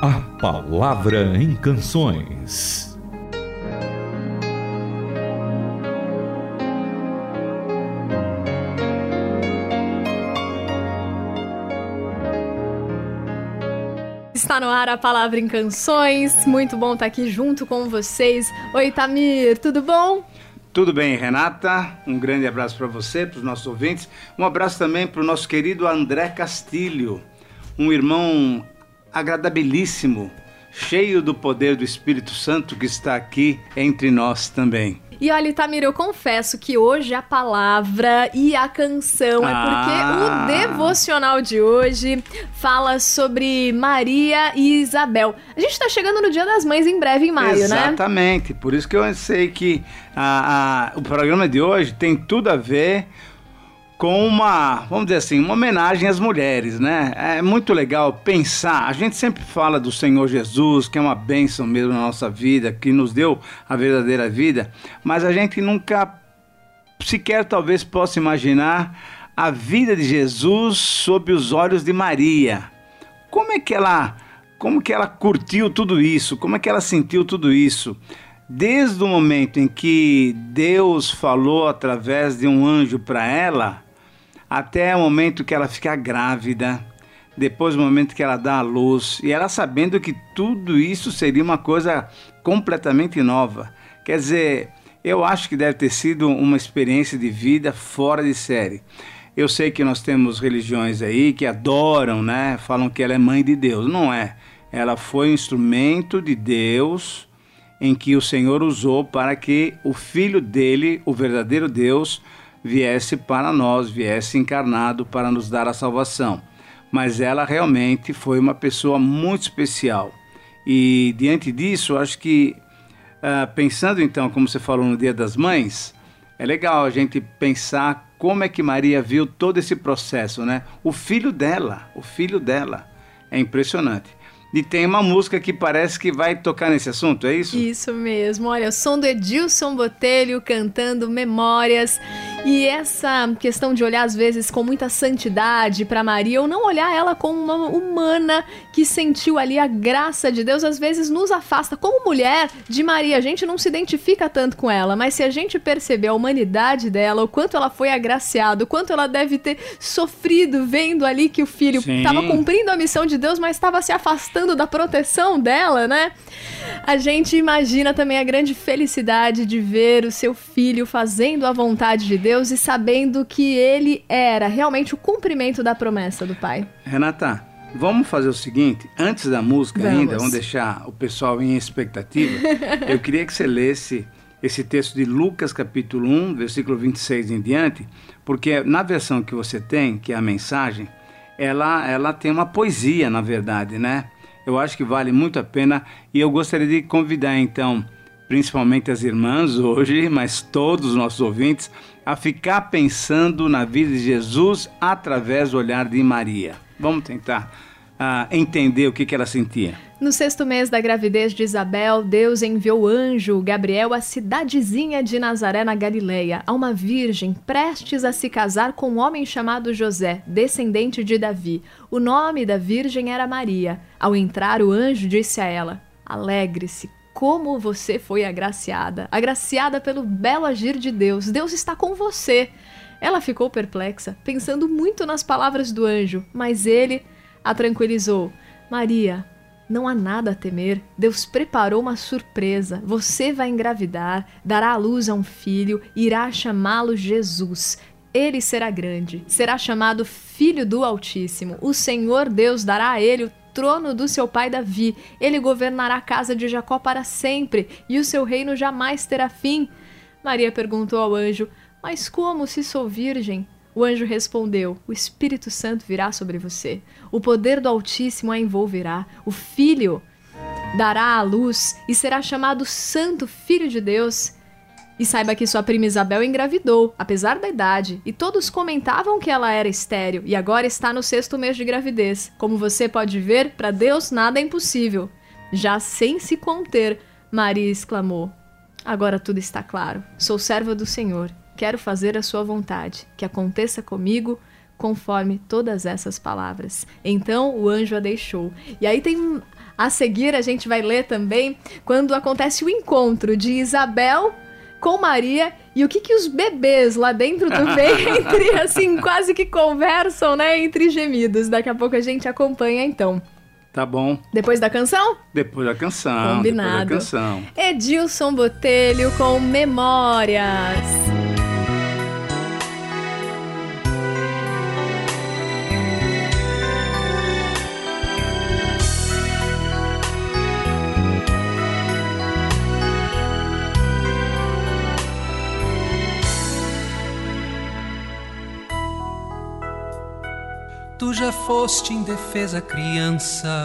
A Palavra em Canções. Está no ar a Palavra em Canções. Muito bom estar aqui junto com vocês. Oi, Tamir, tudo bom? Tudo bem, Renata? Um grande abraço para você, para os nossos ouvintes. Um abraço também para o nosso querido André Castilho, um irmão agradabilíssimo, cheio do poder do Espírito Santo que está aqui entre nós também. E olha, Itamir, eu confesso que hoje a palavra e a canção ah. é porque o devocional de hoje fala sobre Maria e Isabel. A gente está chegando no Dia das Mães em breve, em maio, Exatamente. né? Exatamente. Por isso que eu sei que a, a, o programa de hoje tem tudo a ver com uma, vamos dizer assim, uma homenagem às mulheres, né? É muito legal pensar. A gente sempre fala do Senhor Jesus, que é uma bênção mesmo na nossa vida, que nos deu a verdadeira vida, mas a gente nunca sequer talvez possa imaginar a vida de Jesus sob os olhos de Maria. Como é que ela, como que ela curtiu tudo isso? Como é que ela sentiu tudo isso? Desde o momento em que Deus falou através de um anjo para ela, até o momento que ela fica grávida, depois do momento que ela dá a luz, e ela sabendo que tudo isso seria uma coisa completamente nova. Quer dizer, eu acho que deve ter sido uma experiência de vida fora de série. Eu sei que nós temos religiões aí que adoram, né? Falam que ela é mãe de Deus. Não é. Ela foi um instrumento de Deus em que o Senhor usou para que o filho dele, o verdadeiro Deus, viesse para nós, viesse encarnado para nos dar a salvação. Mas ela realmente foi uma pessoa muito especial. E diante disso, acho que, uh, pensando então, como você falou no Dia das Mães, é legal a gente pensar como é que Maria viu todo esse processo, né? O filho dela, o filho dela. É impressionante. E tem uma música que parece que vai tocar nesse assunto, é isso? Isso mesmo. Olha, o som do Edilson Botelho cantando Memórias. E essa questão de olhar às vezes com muita santidade para Maria, ou não olhar ela como uma humana que sentiu ali a graça de Deus, às vezes nos afasta. Como mulher de Maria, a gente não se identifica tanto com ela, mas se a gente perceber a humanidade dela, o quanto ela foi agraciada, o quanto ela deve ter sofrido vendo ali que o filho estava cumprindo a missão de Deus, mas estava se afastando da proteção dela, né? A gente imagina também a grande felicidade de ver o seu filho fazendo a vontade de Deus Deus e sabendo que ele era realmente o cumprimento da promessa do Pai. Renata, vamos fazer o seguinte, antes da música vamos. ainda, vamos deixar o pessoal em expectativa. eu queria que você lesse esse texto de Lucas capítulo 1, versículo 26 em diante, porque na versão que você tem, que é a mensagem, ela, ela tem uma poesia, na verdade, né? Eu acho que vale muito a pena e eu gostaria de convidar então, principalmente as irmãs hoje, mas todos os nossos ouvintes, a ficar pensando na vida de Jesus através do olhar de Maria. Vamos tentar uh, entender o que, que ela sentia. No sexto mês da gravidez de Isabel, Deus enviou o anjo Gabriel à cidadezinha de Nazaré, na Galileia, a uma virgem prestes a se casar com um homem chamado José, descendente de Davi. O nome da virgem era Maria. Ao entrar, o anjo disse a ela: Alegre-se, como você foi agraciada, agraciada pelo belo agir de Deus. Deus está com você. Ela ficou perplexa, pensando muito nas palavras do anjo, mas ele a tranquilizou. Maria, não há nada a temer. Deus preparou uma surpresa. Você vai engravidar, dará à luz a um filho, irá chamá-lo Jesus. Ele será grande, será chamado Filho do Altíssimo. O Senhor Deus dará a ele o trono do seu pai Davi. Ele governará a casa de Jacó para sempre, e o seu reino jamais terá fim. Maria perguntou ao anjo: Mas como se sou virgem? O anjo respondeu: O Espírito Santo virá sobre você. O poder do Altíssimo a envolverá. O filho dará à luz e será chamado Santo Filho de Deus. E saiba que sua prima Isabel engravidou, apesar da idade, e todos comentavam que ela era estéril e agora está no sexto mês de gravidez. Como você pode ver, para Deus nada é impossível. Já sem se conter, Maria exclamou: Agora tudo está claro. Sou serva do Senhor. Quero fazer a sua vontade. Que aconteça comigo conforme todas essas palavras. Então o anjo a deixou. E aí tem a seguir a gente vai ler também quando acontece o encontro de Isabel com Maria e o que que os bebês lá dentro do ventre assim quase que conversam, né, entre gemidos. Daqui a pouco a gente acompanha então. Tá bom. Depois da canção? Depois da canção. Combinado. Depois da canção. Edilson Botelho com Memórias. Já foste indefesa criança,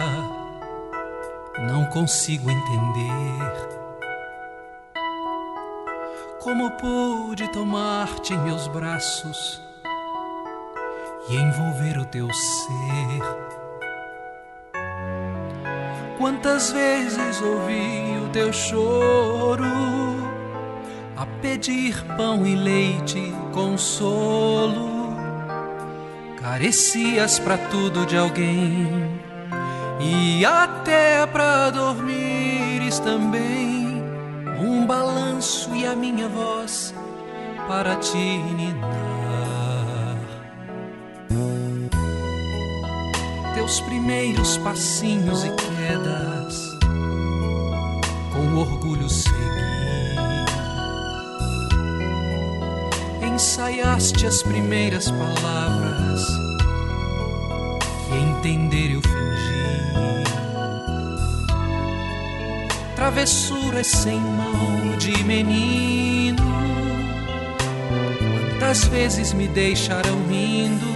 não consigo entender como pude tomar-te em meus braços e envolver o teu ser. Quantas vezes ouvi o teu choro a pedir pão e leite, consolo Carecias para tudo de alguém e até para dormires também. Um balanço e a minha voz para te ninar. Teus primeiros passinhos e quedas, com orgulho segui. Ensaiaste as primeiras palavras. Que entender eu fingi. Travessuras sem mal de menino, quantas vezes me deixaram rindo?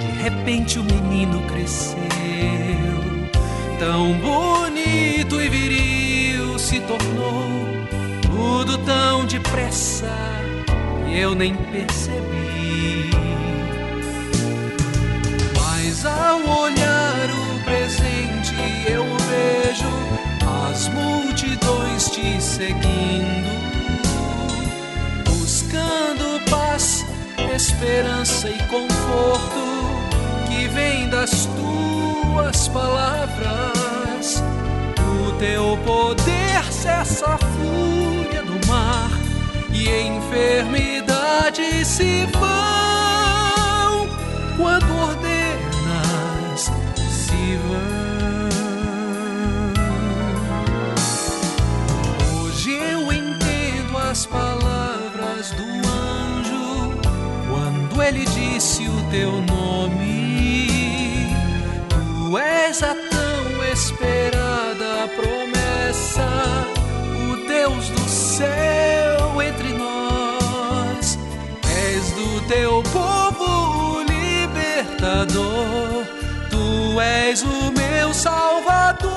De repente o menino cresceu, tão bonito e viril se tornou. Tudo tão depressa eu nem percebi. Mas ao olhar o presente, eu vejo as multidões te seguindo, buscando paz, esperança e conforto que vem das tuas palavras. O teu poder cessa a fúria do mar e enfermidades se vão quando ordenas se vão. Hoje eu entendo as palavras do anjo quando ele disse o teu nome. Tu és a tão esperada promessa, o Deus do céu teu povo libertador, tu és o meu salvador,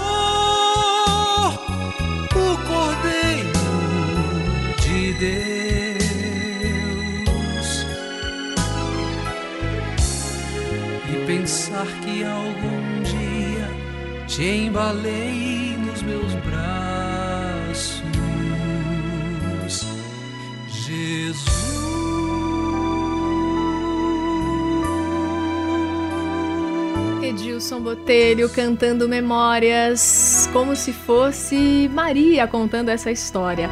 o Cordeiro de Deus. E pensar que algum dia te embalei Edilson Botelho cantando memórias, como se fosse Maria contando essa história.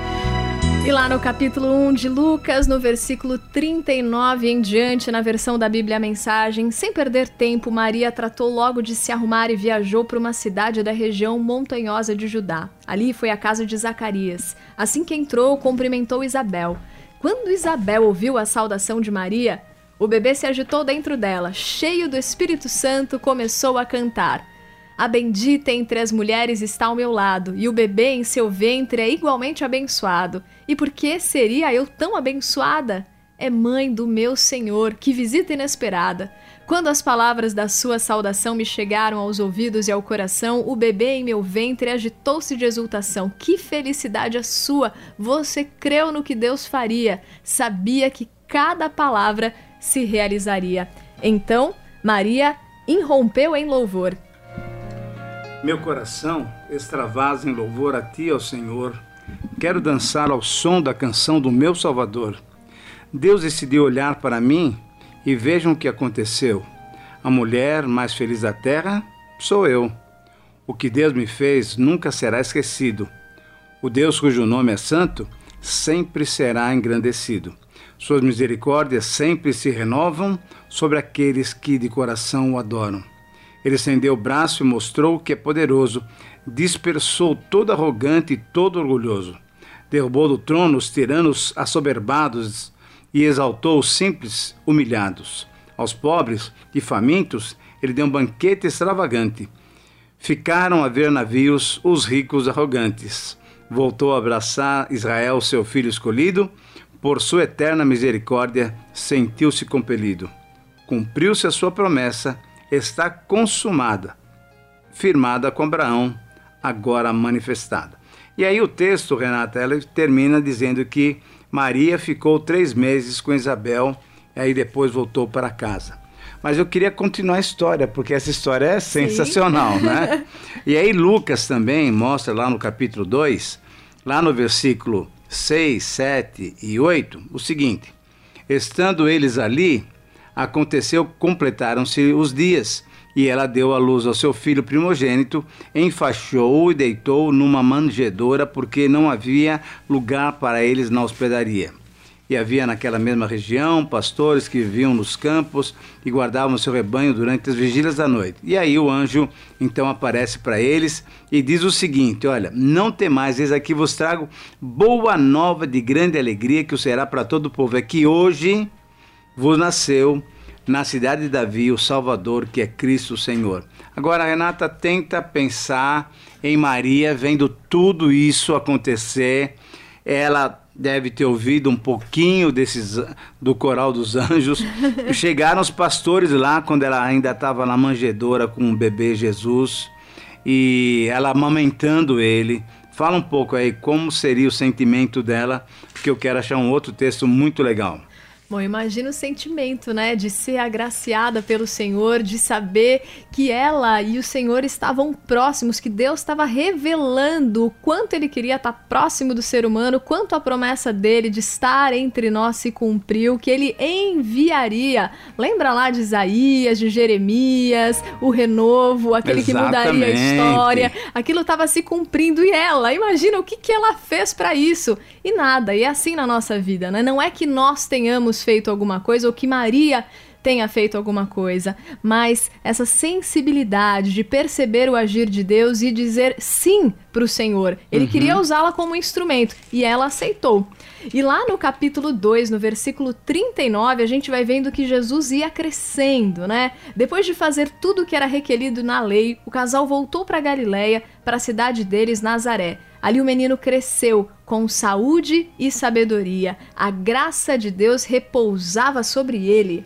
E lá no capítulo 1 de Lucas, no versículo 39 em diante, na versão da Bíblia a Mensagem, sem perder tempo, Maria tratou logo de se arrumar e viajou para uma cidade da região montanhosa de Judá. Ali foi a casa de Zacarias. Assim que entrou, cumprimentou Isabel. Quando Isabel ouviu a saudação de Maria, o bebê se agitou dentro dela, cheio do Espírito Santo, começou a cantar. A bendita entre as mulheres está ao meu lado, e o bebê em seu ventre é igualmente abençoado. E por que seria eu tão abençoada? É mãe do meu Senhor, que visita inesperada. Quando as palavras da sua saudação me chegaram aos ouvidos e ao coração, o bebê em meu ventre agitou-se de exultação. Que felicidade a sua! Você creu no que Deus faria, sabia que cada palavra se realizaria. Então, Maria irrompeu em louvor. Meu coração extravasa em louvor a ti, ó Senhor. Quero dançar ao som da canção do meu Salvador. Deus decidiu olhar para mim E vejam o que aconteceu. A mulher mais feliz da terra sou eu. O que Deus me fez nunca será esquecido. O Deus cujo nome é santo sempre será engrandecido. Suas misericórdias sempre se renovam sobre aqueles que de coração o adoram. Ele estendeu o braço e mostrou que é poderoso, dispersou todo arrogante e todo orgulhoso. Derrubou do trono os tiranos assoberbados e exaltou os simples humilhados. Aos pobres e famintos, ele deu um banquete extravagante. Ficaram a ver navios os ricos arrogantes. Voltou a abraçar Israel, seu filho escolhido, por sua eterna misericórdia, sentiu-se compelido. Cumpriu-se a sua promessa, está consumada, firmada com Abraão, agora manifestada. E aí o texto, Renata, ela termina dizendo que Maria ficou três meses com Isabel, e aí depois voltou para casa. Mas eu queria continuar a história, porque essa história é sensacional, Sim. né? E aí Lucas também mostra lá no capítulo 2, lá no versículo 6, 7 e 8, o seguinte: Estando eles ali, aconteceu completaram-se os dias, e ela deu à luz ao seu filho primogênito, enfaixou-o e deitou numa manjedoura, porque não havia lugar para eles na hospedaria. E havia naquela mesma região pastores que viviam nos campos e guardavam seu rebanho durante as vigílias da noite. E aí o anjo então aparece para eles e diz o seguinte: Olha, não temais, eis aqui vos trago boa nova de grande alegria que o será para todo o povo. É que hoje vos nasceu na cidade de Davi o Salvador, que é Cristo Senhor. Agora, Renata tenta pensar em Maria vendo tudo isso acontecer. Ela deve ter ouvido um pouquinho desses do coral dos anjos. Chegaram os pastores lá quando ela ainda estava na manjedoura com o bebê Jesus e ela amamentando ele. Fala um pouco aí como seria o sentimento dela, porque eu quero achar um outro texto muito legal. Bom, imagina o sentimento, né, de ser agraciada pelo Senhor, de saber que ela e o Senhor estavam próximos, que Deus estava revelando o quanto ele queria estar próximo do ser humano, quanto a promessa dele de estar entre nós se cumpriu, que ele enviaria. Lembra lá de Isaías, de Jeremias, o renovo, aquele Exatamente. que mudaria a história. Aquilo estava se cumprindo e ela, imagina o que, que ela fez para isso. E nada, e é assim na nossa vida, né? Não é que nós tenhamos feito alguma coisa ou que Maria tenha feito alguma coisa, mas essa sensibilidade de perceber o agir de Deus e dizer sim para o Senhor. Ele uhum. queria usá-la como instrumento e ela aceitou. E lá no capítulo 2, no versículo 39, a gente vai vendo que Jesus ia crescendo, né? Depois de fazer tudo o que era requerido na lei, o casal voltou para Galiléia, para a cidade deles, Nazaré. Ali o menino cresceu com saúde e sabedoria. A graça de Deus repousava sobre ele.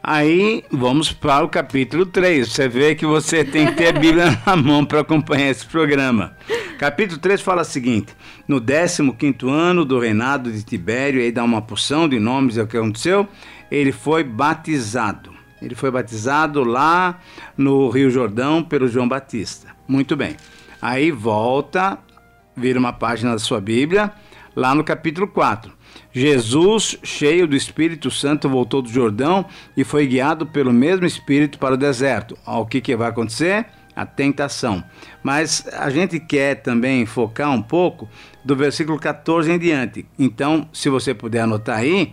Aí vamos para o capítulo 3. Você vê que você tem que ter a Bíblia na mão para acompanhar esse programa. Capítulo 3 fala o seguinte: No 15 ano do reinado de Tibério, aí dá uma porção de nomes, é o que aconteceu. Ele foi batizado. Ele foi batizado lá no Rio Jordão pelo João Batista. Muito bem. Aí volta, vira uma página da sua Bíblia, lá no capítulo 4. Jesus, cheio do Espírito Santo, voltou do Jordão e foi guiado pelo mesmo Espírito para o deserto. O que, que vai acontecer? A tentação. Mas a gente quer também focar um pouco do versículo 14 em diante. Então, se você puder anotar aí,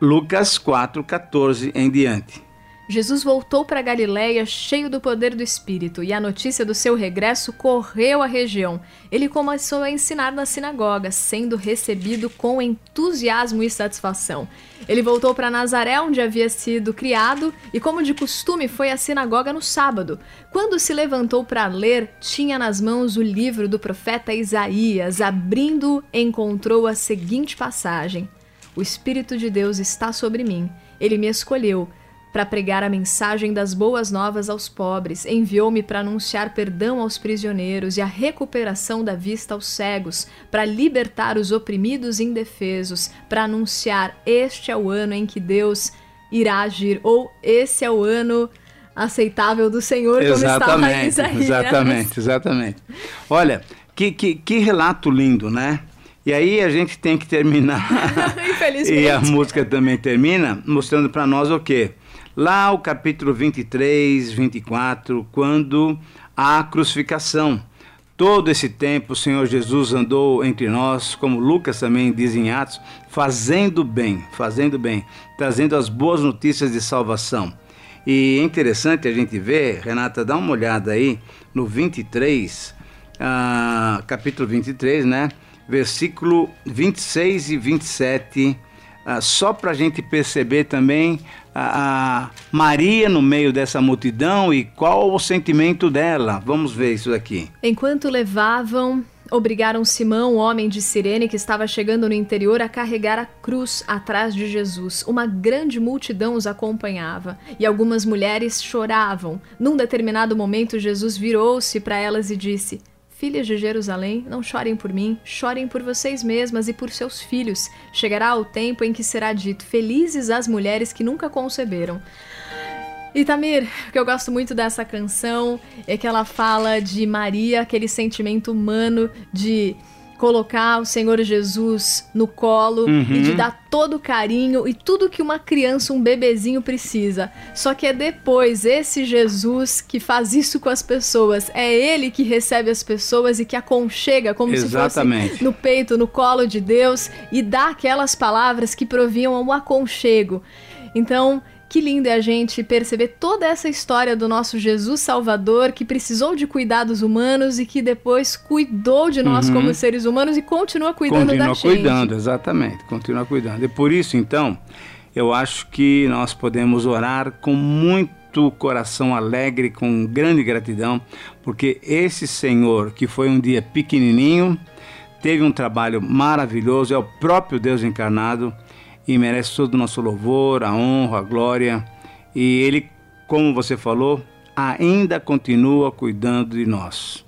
Lucas 4, 14 em diante. Jesus voltou para Galiléia cheio do poder do Espírito, e a notícia do seu regresso correu à região. Ele começou a ensinar na sinagoga, sendo recebido com entusiasmo e satisfação. Ele voltou para Nazaré, onde havia sido criado, e como de costume foi à sinagoga no sábado. Quando se levantou para ler, tinha nas mãos o livro do profeta Isaías. Abrindo, encontrou a seguinte passagem: O Espírito de Deus está sobre mim. Ele me escolheu para pregar a mensagem das boas novas aos pobres, enviou-me para anunciar perdão aos prisioneiros e a recuperação da vista aos cegos, para libertar os oprimidos e indefesos, para anunciar este é o ano em que Deus irá agir, ou esse é o ano aceitável do Senhor, exatamente, como está. Exatamente, exatamente. Olha, que, que, que relato lindo, né? E aí a gente tem que terminar Infelizmente. E a música também termina mostrando para nós o quê? Lá o capítulo 23, 24, quando há crucificação. Todo esse tempo o Senhor Jesus andou entre nós, como Lucas também diz em Atos, fazendo bem, fazendo bem, trazendo as boas notícias de salvação. E é interessante a gente ver, Renata, dá uma olhada aí no 23, ah, capítulo 23, né? Versículo 26 e 27, ah, só para a gente perceber também a, a, Maria no meio dessa multidão e qual o sentimento dela. Vamos ver isso aqui. Enquanto levavam obrigaram Simão, homem de Cirene, que estava chegando no interior, a carregar a cruz atrás de Jesus. Uma grande multidão os acompanhava e algumas mulheres choravam. Num determinado momento, Jesus virou-se para elas e disse: Filhas de Jerusalém, não chorem por mim, chorem por vocês mesmas e por seus filhos. Chegará o tempo em que será dito: Felizes as mulheres que nunca conceberam. E Tamir, o que eu gosto muito dessa canção é que ela fala de Maria, aquele sentimento humano de colocar o Senhor Jesus no colo uhum. e de uhum. dar todo o carinho e tudo que uma criança, um bebezinho precisa. Só que é depois esse Jesus que faz isso com as pessoas. É ele que recebe as pessoas e que aconchega como Exatamente. se fosse no peito, no colo de Deus e dá aquelas palavras que proviam o aconchego. Então, que lindo é a gente perceber toda essa história do nosso Jesus Salvador que precisou de cuidados humanos e que depois cuidou de nós uhum. como seres humanos e continua cuidando continua da gente. Continua cuidando, exatamente, continua cuidando. E por isso, então, eu acho que nós podemos orar com muito coração alegre, com grande gratidão, porque esse Senhor que foi um dia pequenininho, teve um trabalho maravilhoso, é o próprio Deus encarnado e merece todo o nosso louvor, a honra, a glória. E Ele, como você falou, ainda continua cuidando de nós.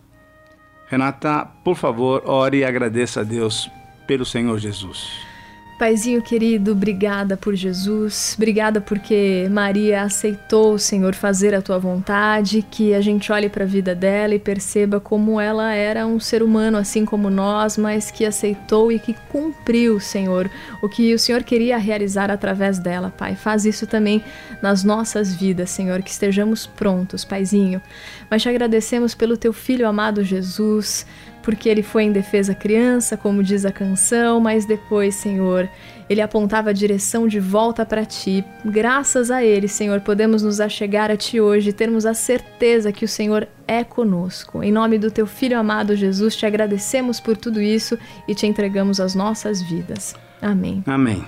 Renata, por favor, ore e agradeça a Deus pelo Senhor Jesus. Paizinho querido, obrigada por Jesus, obrigada porque Maria aceitou, Senhor, fazer a tua vontade, que a gente olhe para a vida dela e perceba como ela era um ser humano assim como nós, mas que aceitou e que cumpriu, Senhor, o que o Senhor queria realizar através dela, Pai. Faz isso também nas nossas vidas, Senhor, que estejamos prontos, Paizinho. Mas te agradecemos pelo teu filho amado Jesus, porque ele foi em defesa criança, como diz a canção, mas depois, Senhor, ele apontava a direção de volta para ti. Graças a ele, Senhor, podemos nos achegar a ti hoje e termos a certeza que o Senhor é conosco. Em nome do teu filho amado Jesus, te agradecemos por tudo isso e te entregamos as nossas vidas. Amém. Amém.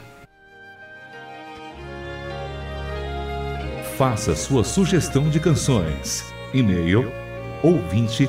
Faça sua sugestão de canções. E-mail ouvinte